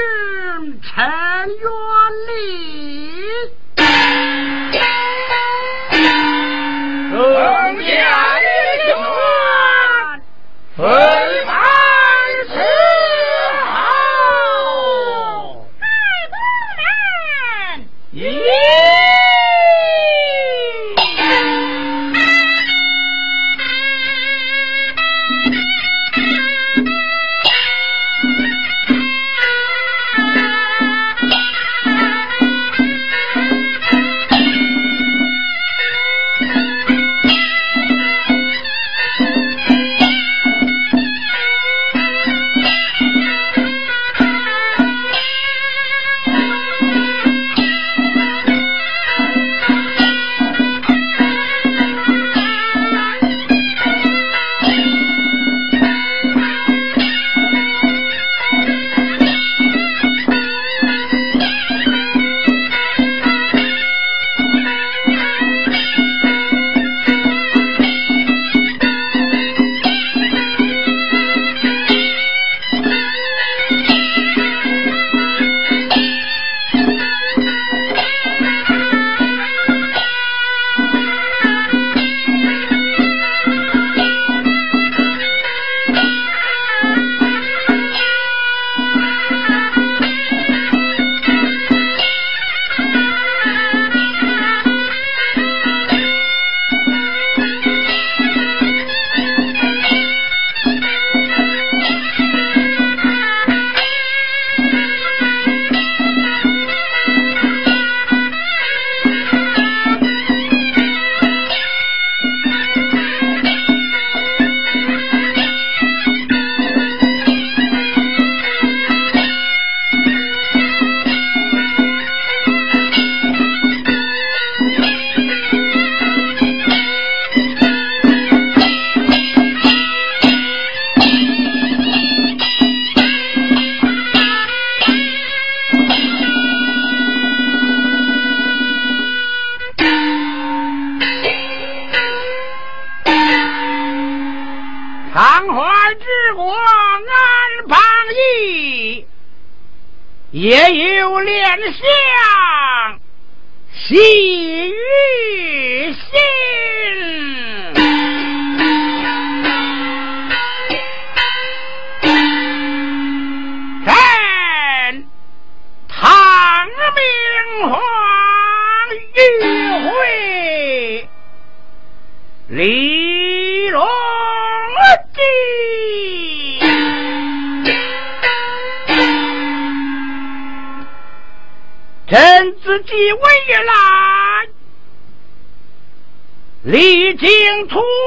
君臣远离。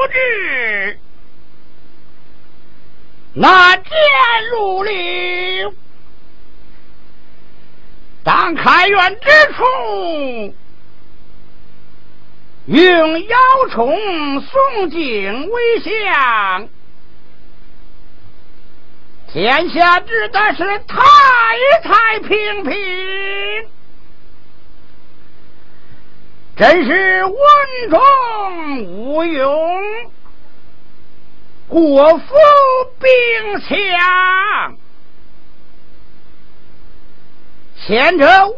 不知，那见如流，当开元之初。用妖虫、宋景为相，天下之的是太太平平，真是文中无勇，国富兵强，牵着外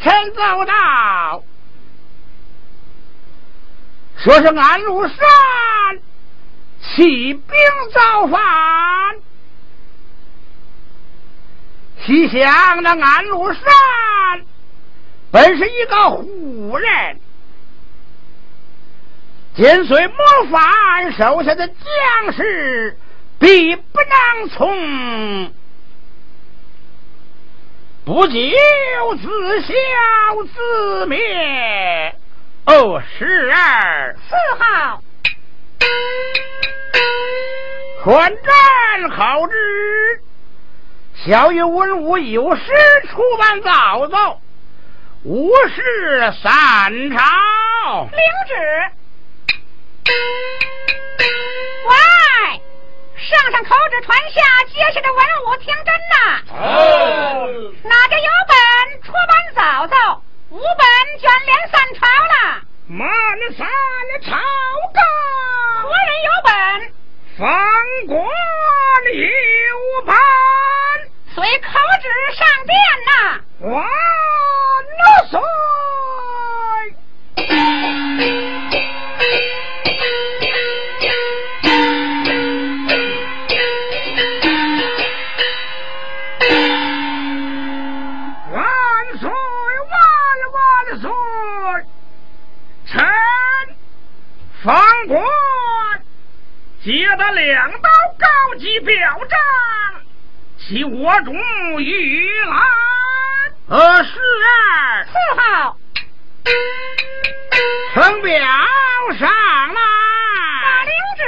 臣走道。说是安禄山起兵造反，西想那安禄山本是一个虎人，跟随谋反手下的将士必不能从，不久自消自灭。哦，十二四号，观战好之。小玉文武有时出版早奏，无事散朝。领旨。喂，上上口旨传下，接下的文武听真呐。哦。哪家有本出版早奏？无本卷帘三朝了，满了三了朝纲。何人有本？方官有本。随口旨上殿呐。万岁万岁成。方官接得两道高级表彰，其我中御来。呃，是二四号，呈表上来。马灵旨，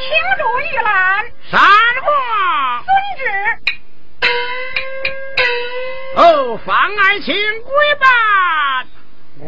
请主玉兰。三过。遵旨。哦，方爱卿归办，万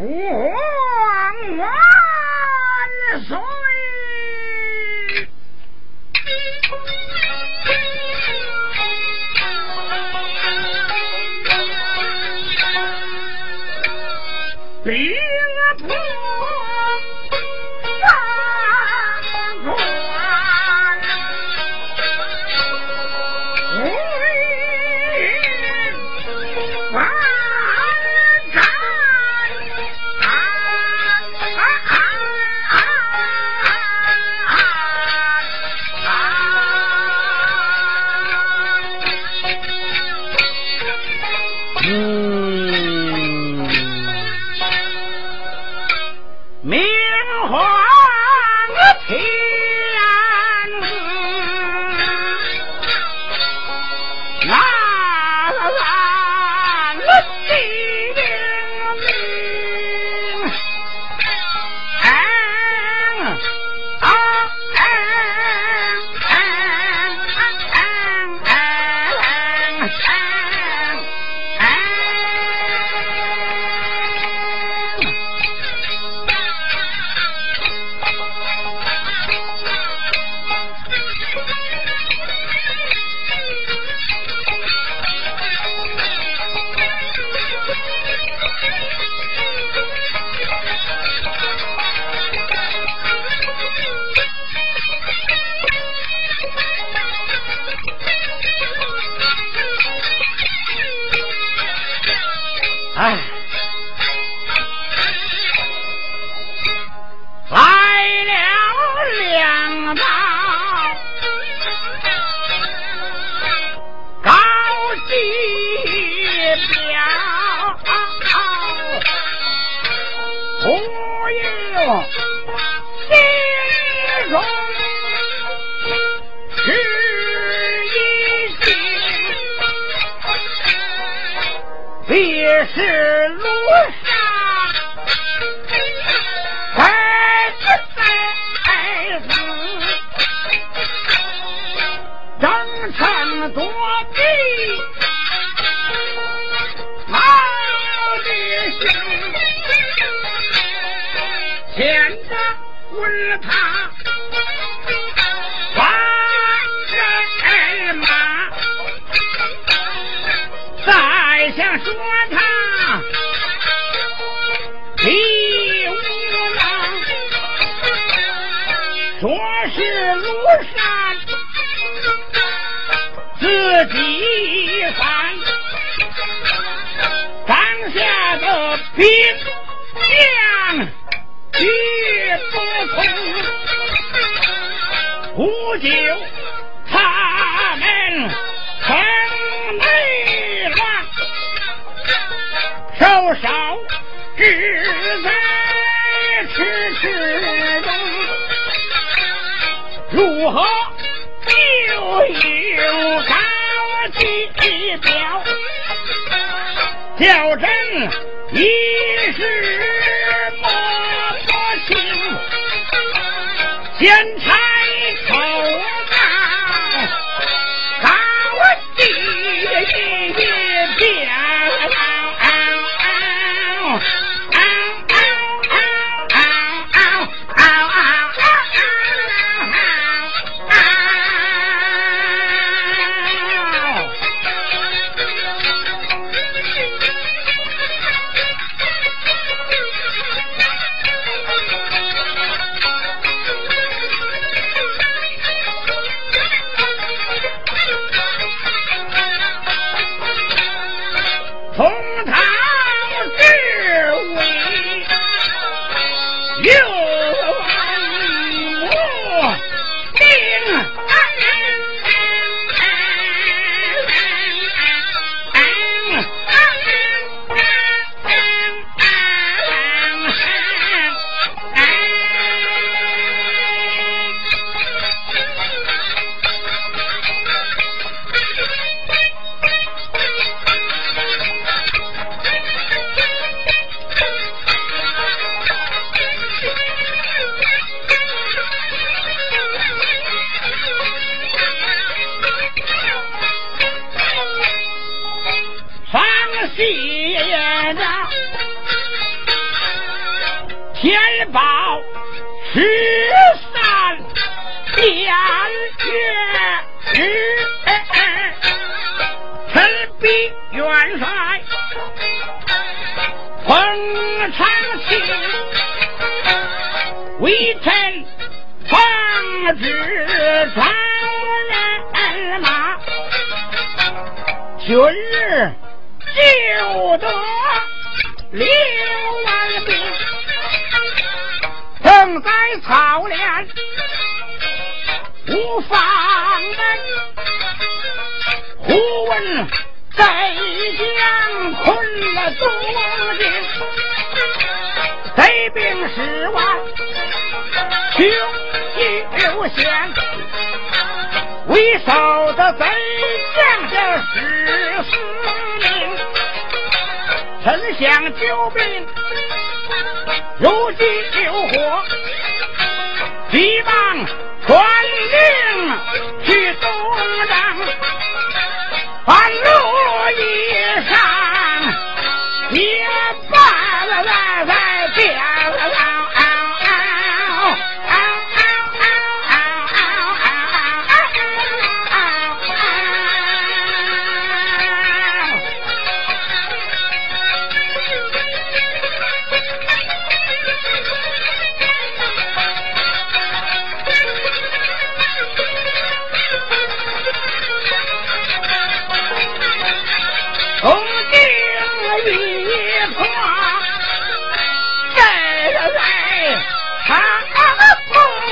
少少只在痴痴中，如何就有高级表？较真一时摸不清，先拆天宝十三年月日，陈必元帅奉常亲，微臣奉旨征人马，今日就得六万兵。正在操练，无方备。忽闻贼将困了东京，贼兵十万，军心流险。为首的贼将叫史思明，臣想救命。如饥有火，急忙传令去东张，半路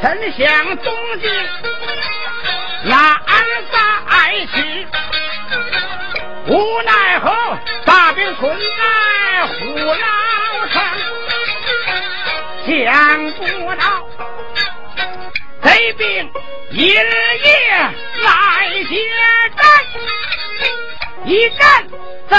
臣想东进南再去无奈何大兵屯在虎牢城想不到贼兵一日夜来接战一战贼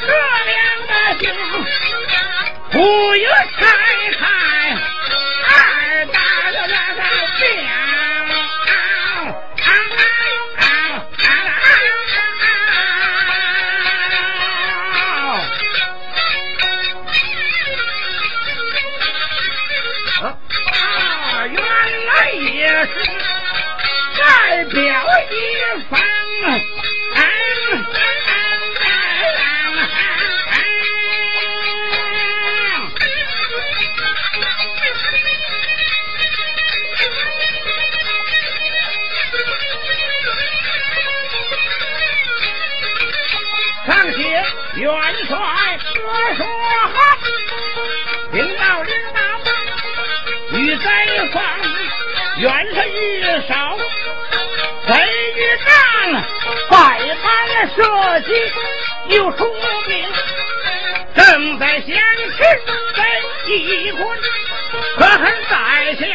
这两个兄，不由拆开二大哥的脚。也是代表一方。远他一手，贼一仗，摆般了射击又出名。正在相识贼一棍，可恨宰相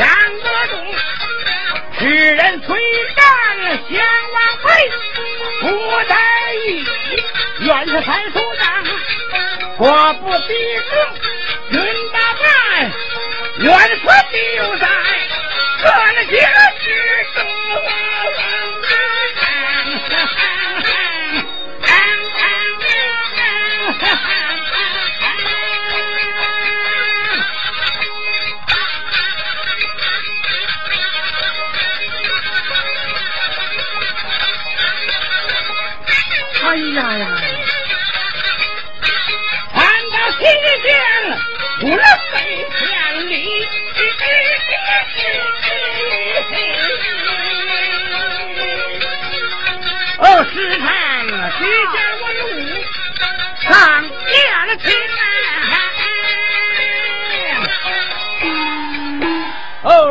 杨德忠，使人催战相王妃，不得已远他才出战，果不敌众，云元那说就在这些之中。哎呀呀！俺到天津，我。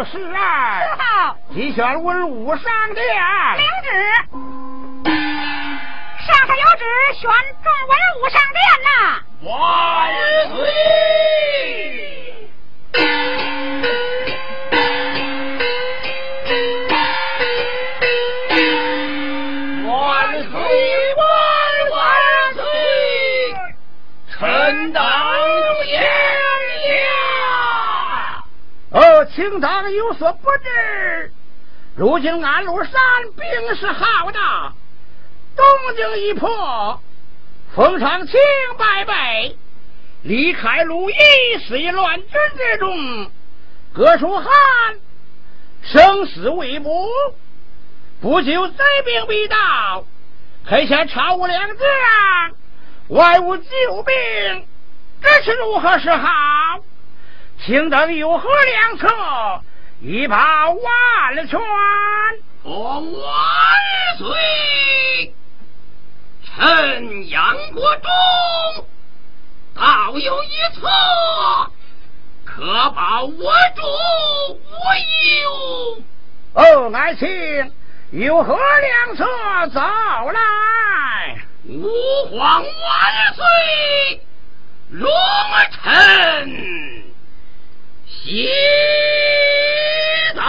是啊，10号你选文武上殿，领旨，上下有旨，选中文武上殿呐，我已。应当有所不知，如今安禄山兵势浩大，东京一破，封长清败北，李开鲁易死于乱军之中，葛叔翰生死未卜，不久贼兵必到，黑前朝无良将，外无救兵，这是如何是好？请等有何良策，一炮万全，我万岁！臣杨国忠，倒有一策，可保我主无忧。哦，爱卿有何良策？早来！吾皇万岁，龙臣。谢道。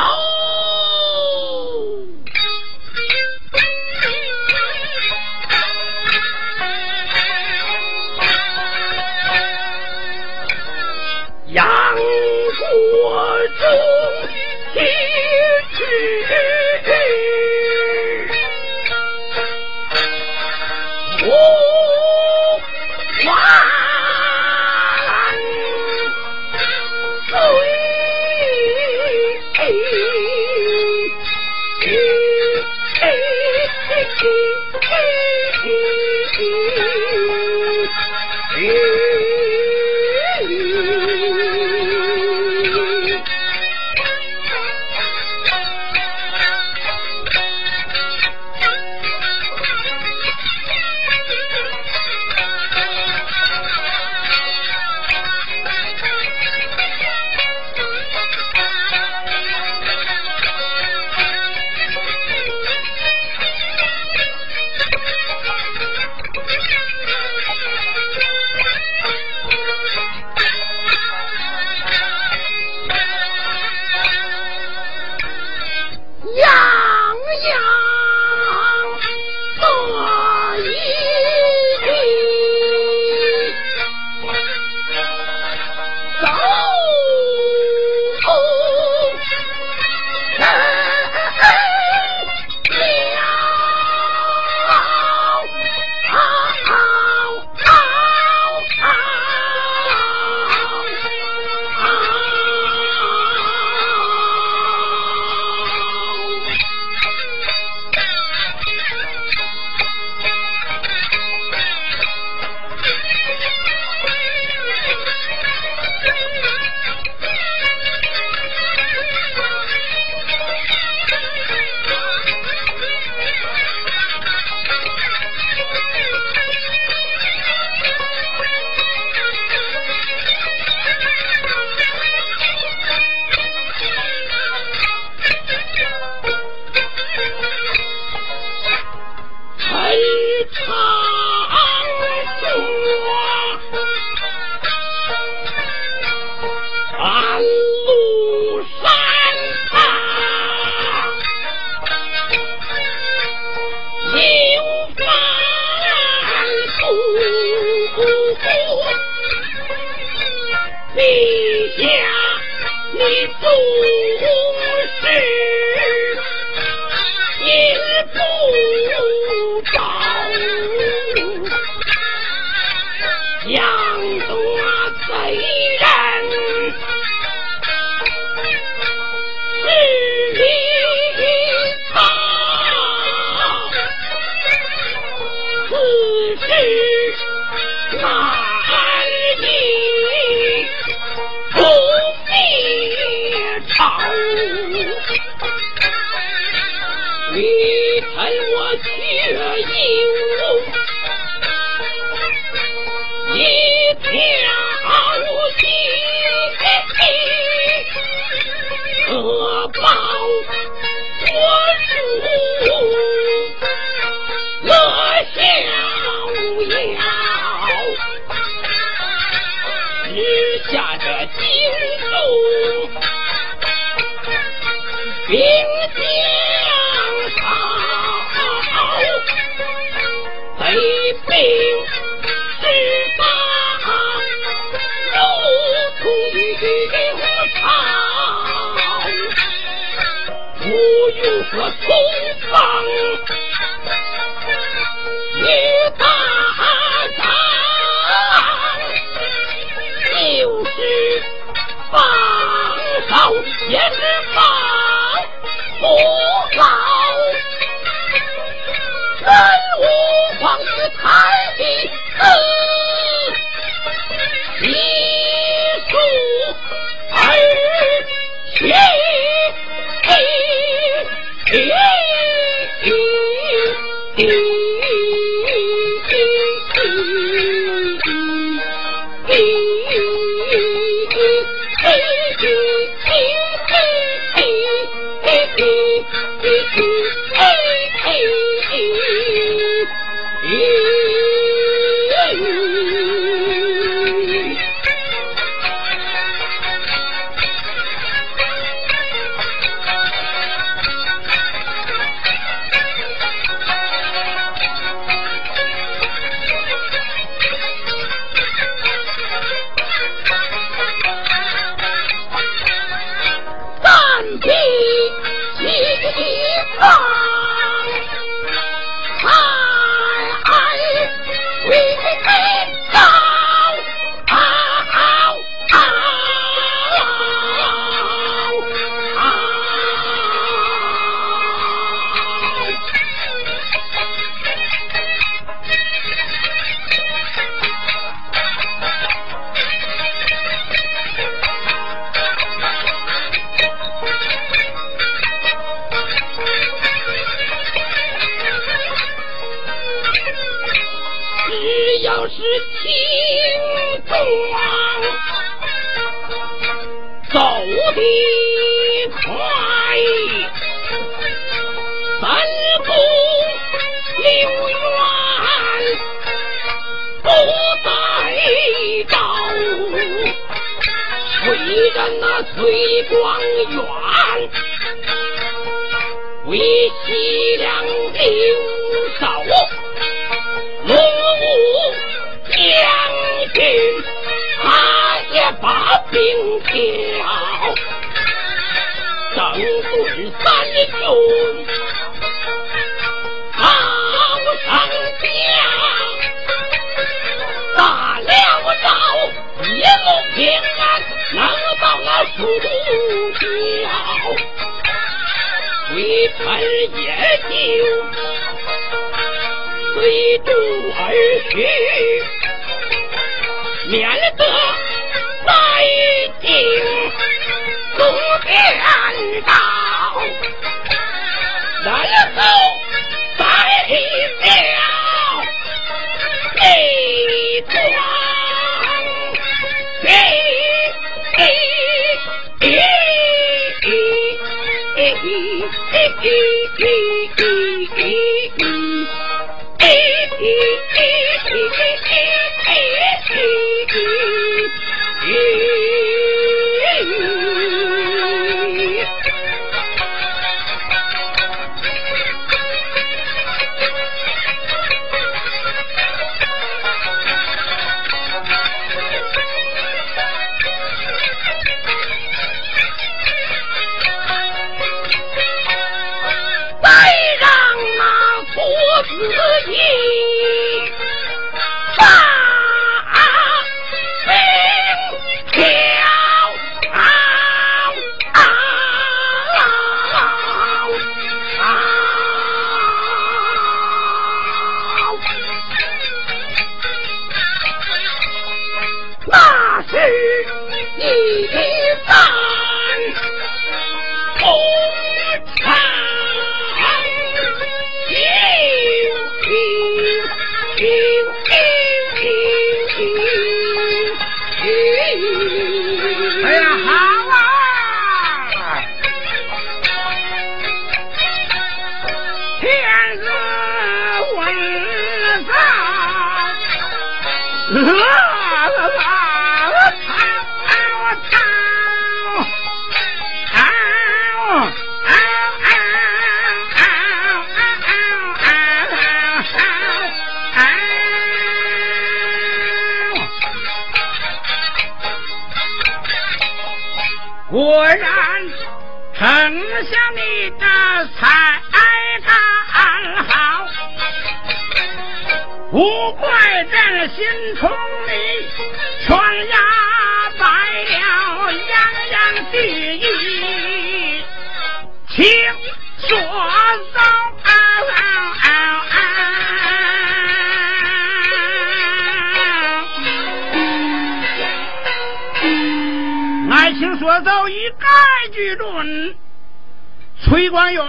我从方一当，就是放手也是放不牢，真无狂太极。要是轻装走的快，本宫留院不再找，为着那崔光远。为西凉兵。冰条，整顿三军好上家，大了刀一路平安，能到那蜀桥，回本也就随主而去，免得。路颠倒，来走再一条，一，心从里全压白了，泱泱地狱，听说遭。爱情所造一概俱准，崔光远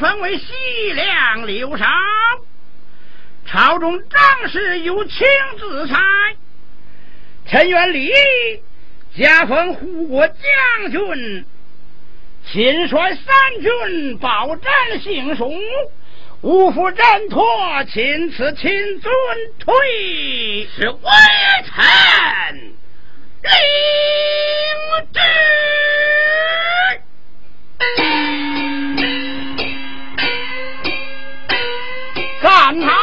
分为西凉、刘禅。朝中正是有清子才。陈元礼加封护国将军，秦帅三军保战行雄，五府阵托秦此秦尊退，是微臣领旨。干他！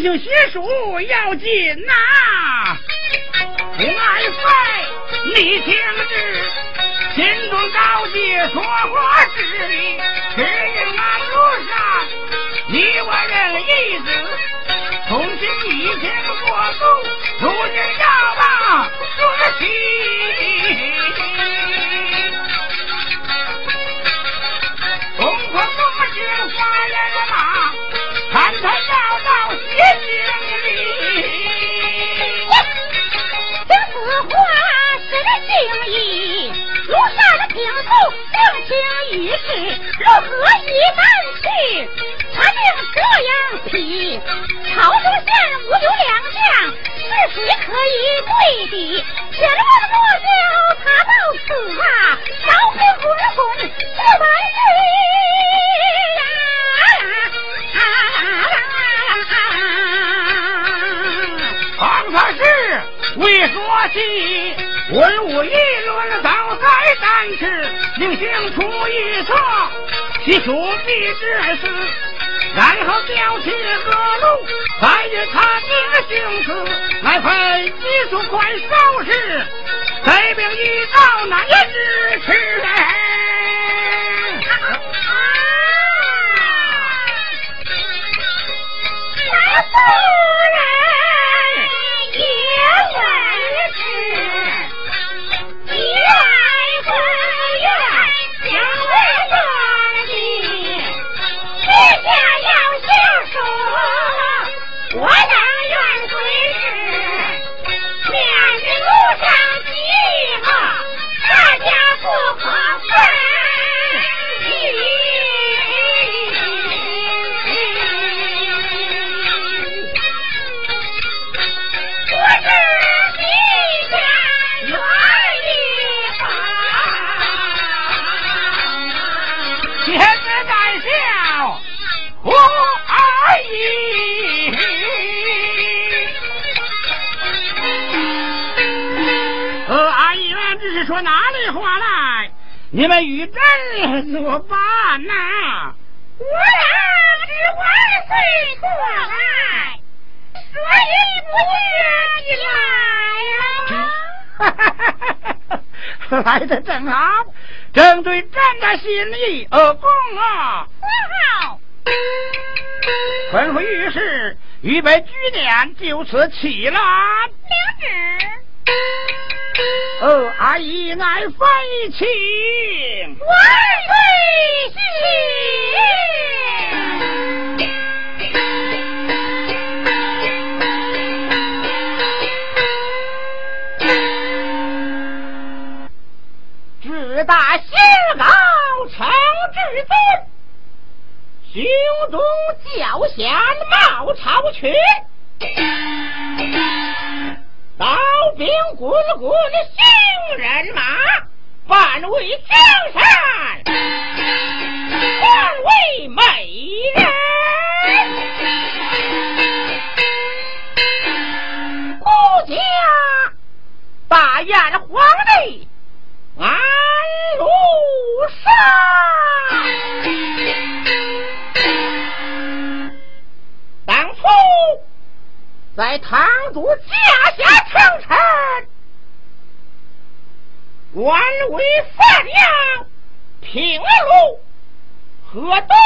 同行写书要紧呐！爱费，你听旨，心中高洁，说话之理，只因俺路上，你我人一子，同行一前过路，如今要把说起。何一旦去？他定这样批，朝中县无有两将，是谁可以对比？天王莫叫他到此啊，招聘滚滚不满意。方法是未说起，文武议论早在丹池，另行出一策，其书必之事，然后调起何路，再日他的行刺，来分急速快收拾，带兵一到南之池。夫人说，我当愿归是。面的路上急你们与朕作伴呐！我等是万岁过来，所以不觉意来了。来的正好，正对朕的心意而共啊！好，吩咐御史预备居典，就此起了。领旨。哦，阿姨爱飞情，万岁志大心高成至尊，胸中教贤冒朝群。刀兵滚滚的新人马，反为江山，半为美人。孤家大宴，皇帝安如山。当初。在堂主驾下称臣，官为范阳平陆河东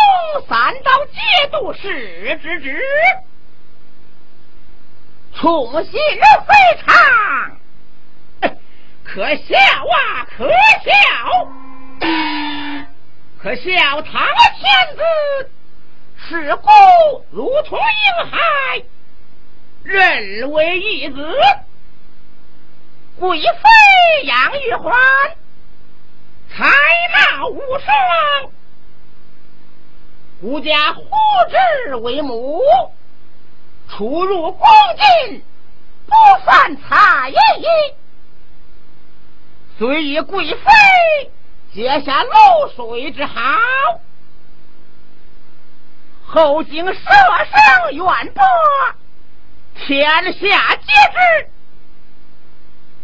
三道节度使之职，宠信非常，可笑啊，可笑！可笑他天子是故如同婴孩。认为义子，贵妃杨玉环，才貌无双，孤家呼之为母，出入宫禁不犯差役，虽以贵妃结下露水之好，后经舍生远播。天下皆知，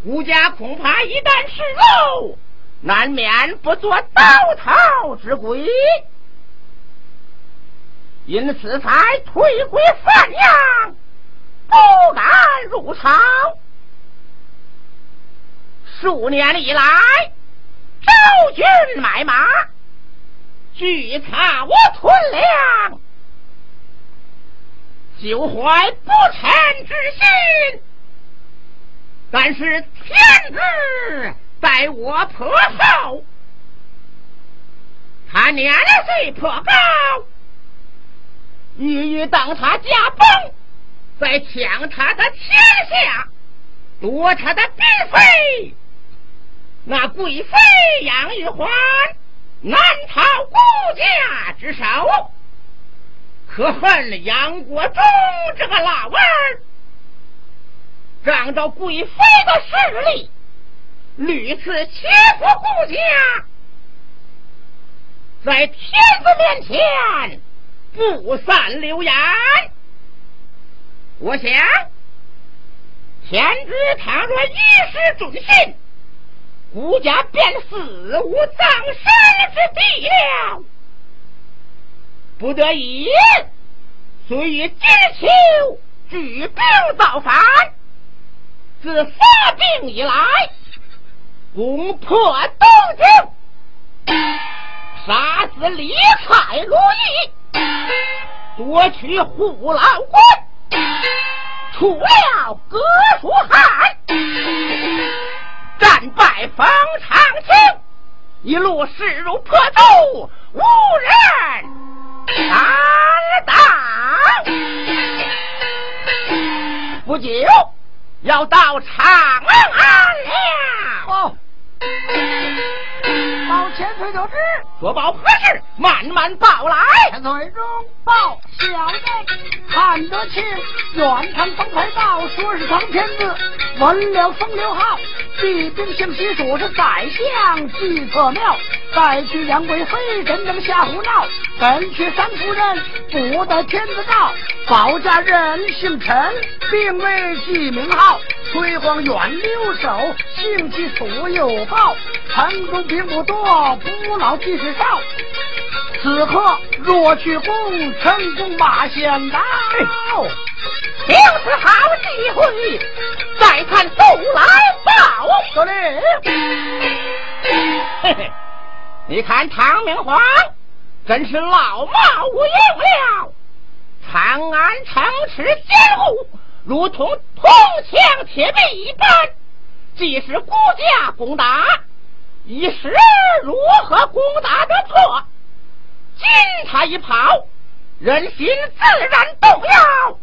吾家恐怕一旦失漏，难免不做倒逃之鬼，因此才退归范阳，不敢入朝。数年以来，招军买马，聚查我屯粮。久怀不臣之心，但是天子待我颇厚，他年岁颇高，欲欲当他驾崩，再抢他的天下，夺他的嫔妃，那贵妃杨玉环难逃顾家之手。可恨杨国忠这个老儿，仗着贵妃的势力，屡次欺负顾家，在天子面前不散流言。我想，天子倘若一时准信，顾家便死无葬身之地了。不得已，遂以金秋举兵造反。自发兵以来，攻破东京，杀死李蔡如意，夺取虎牢关，除了葛书汉，战败冯长青，一路势如破竹，无人。敢当！不久要到长安了。报千岁得知，说报何事？慢慢报来。千岁中报，小的看得清。远堂方才报，说是唐天子闻了风流号，必兵行西蜀是宰相计策妙。再去杨贵妃，真正瞎胡闹；本去三夫人，不得天子诏。保家人姓陈，并未记名号。推皇远留守，姓其所有报。城中兵不多，不老即是少。此刻若去攻，成功马先到。就是好机会，再看东来报。嘿嘿。你看唐明皇真是老貌无用了，长安城池坚固，如同铜墙铁壁一般。即使孤家攻打，一时如何攻打得破？今他一跑，人心自然动摇，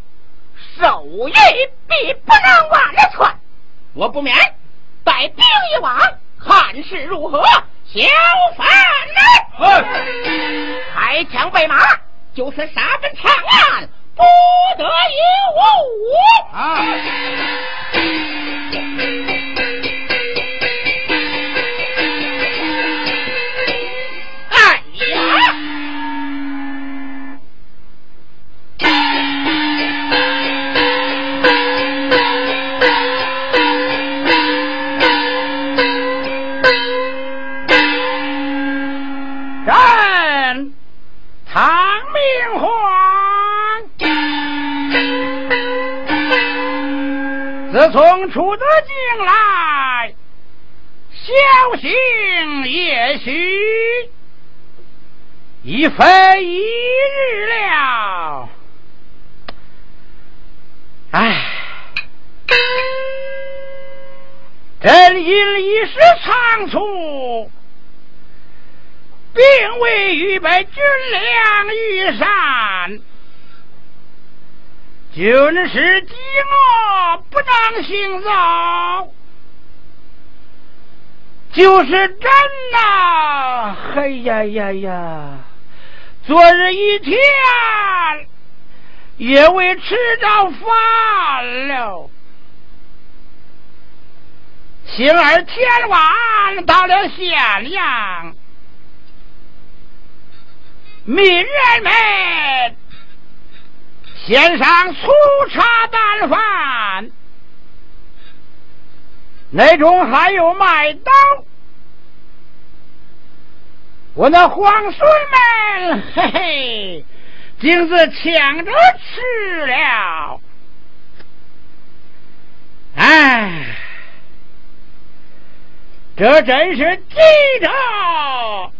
手艺必不能完了全。我不免带兵一往，看是如何。小贩们，开枪备马，就是杀奔长安，不得有误啊！从出得京来，小心也许已非一日了。唉，朕因一时仓促，并未预备军粮御膳。军师饥饿不能行走，就是朕呐！哎呀呀呀！昨日一天也未吃着饭了，星儿天晚到了咸阳，民人们。先上粗茶淡饭，那中还有麦刀。我那皇孙们，嘿嘿，竟是抢着吃了。哎，这真是急着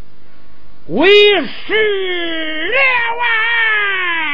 为师了啊！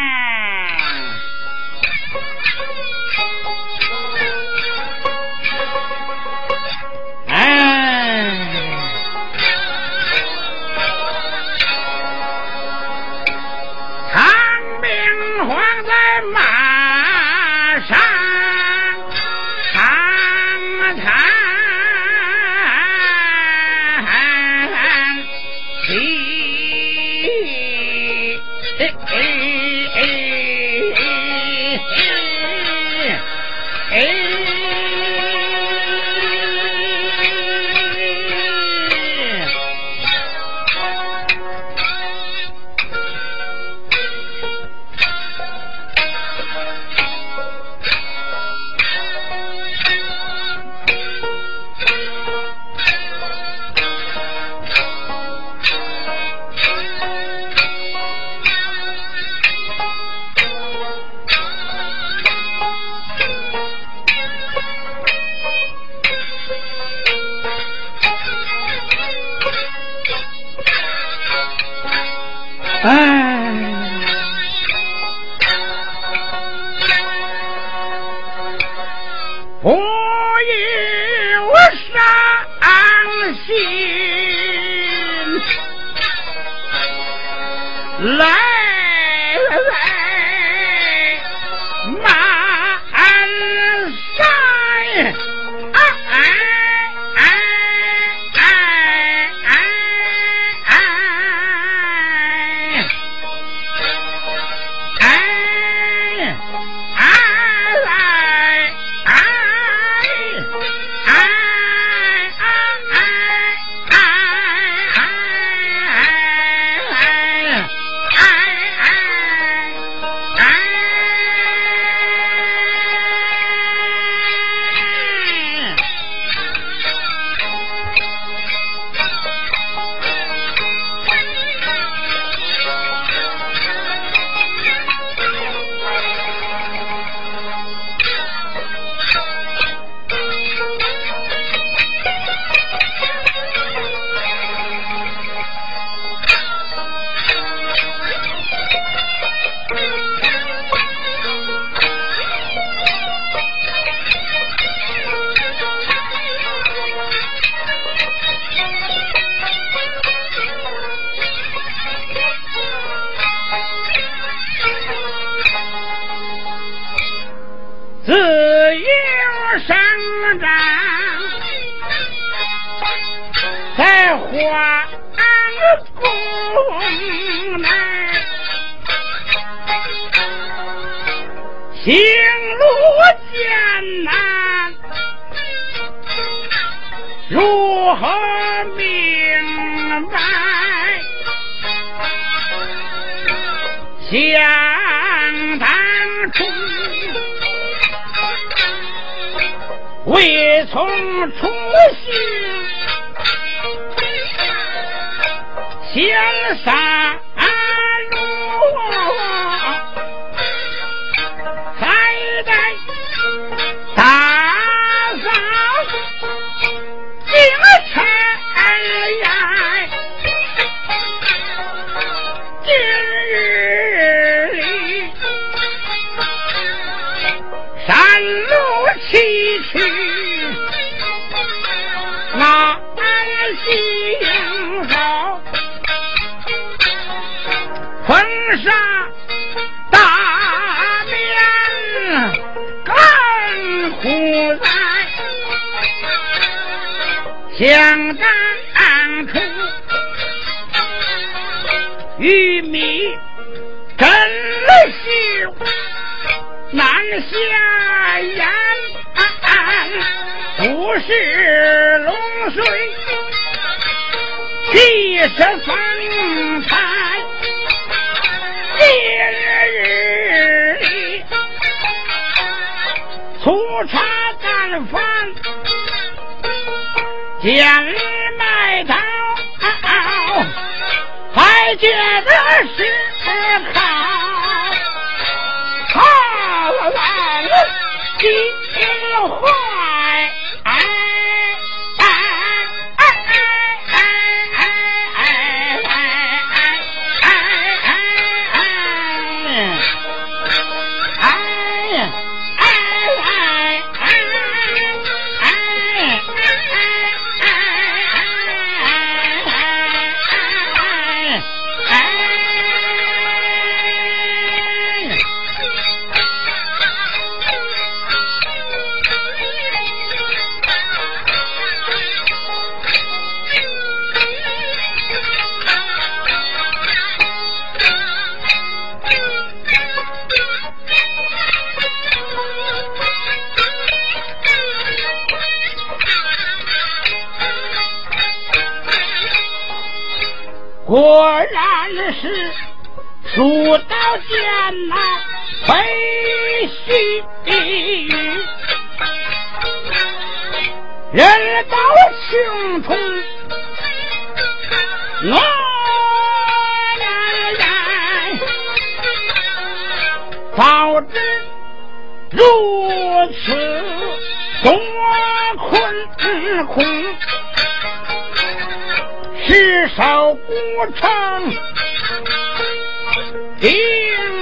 在花宫内行路艰难如何明白？下大想当初玉米真是难下咽，不是龙水。地是风采，今日里粗茶淡饭，见麦刀，还觉得是好，好来心坏。果然是书到剑呐，非虚人到青虫我然早知如此多困苦。失手不成，定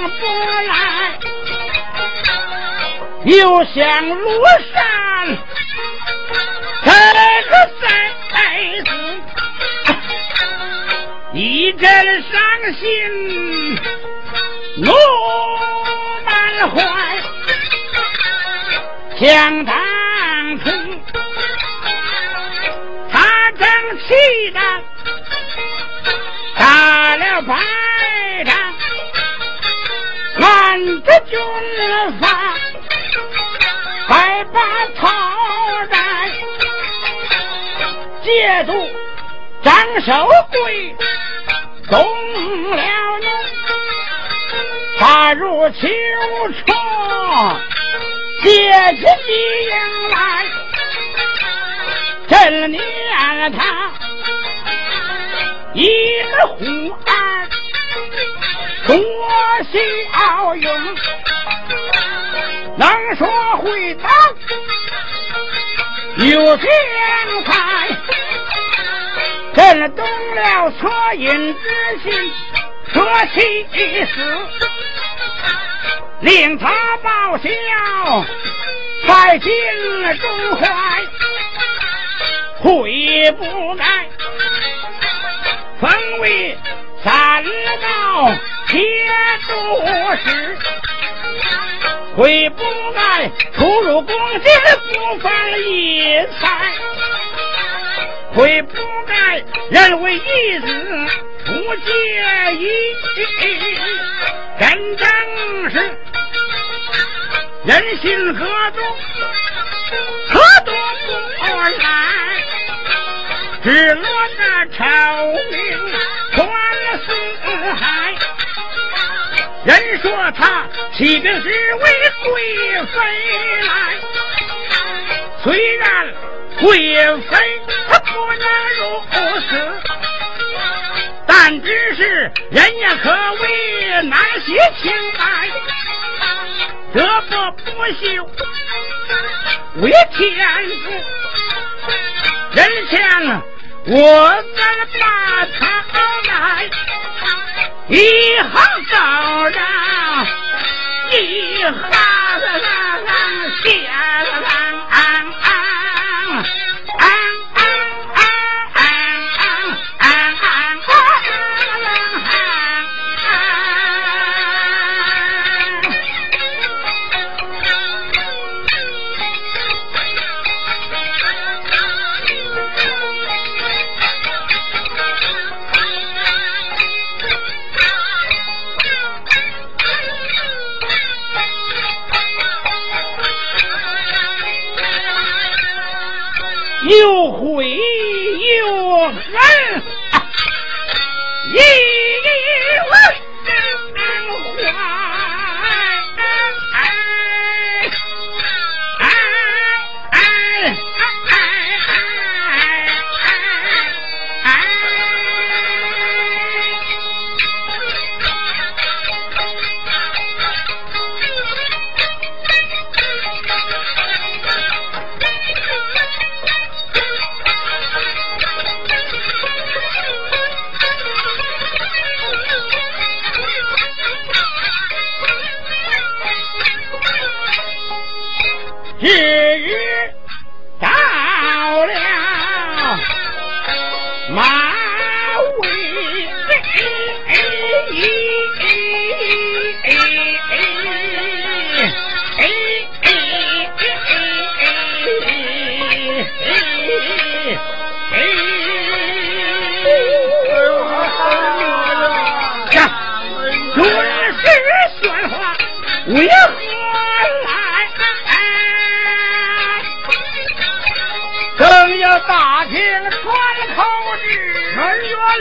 不来。又想庐山，这个贼子一阵伤心，怒满怀，想当军法，再把曹战，借助张守贵动了怒，杀入秋窗，借起敌营来，震念他。一个虎儿多骁勇，能说会道有天才，震动了恻隐之心，说气死，令他报效在心中怀，悔不该。封为三道铁柱石，悔不该出入宫殿不放一财，悔不该认为义子不介意，真正是人心何中，何多不来。只落那朝名人说他起兵是为贵妃来，虽然贵妃她不能如此，但只是人家可为那些情爱，德不不修为天子，人前。我在把他来，一行道上，一行下。又悔又恨，一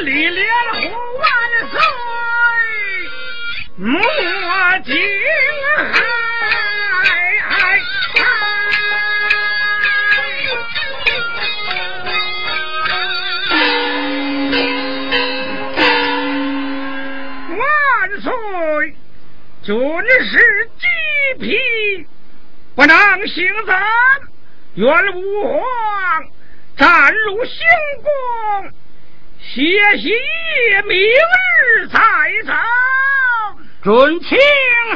李连虎万岁！莫惊骇！万岁！军士鸡皮不能行阵，元武皇战如星光。歇息明日再走。准请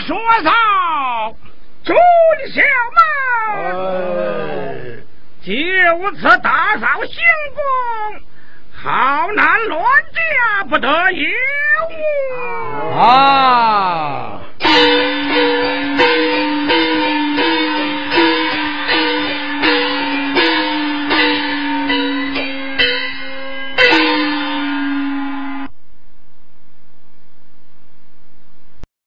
说道，准小猫，就此打扫行宫，好难乱家不得有误啊。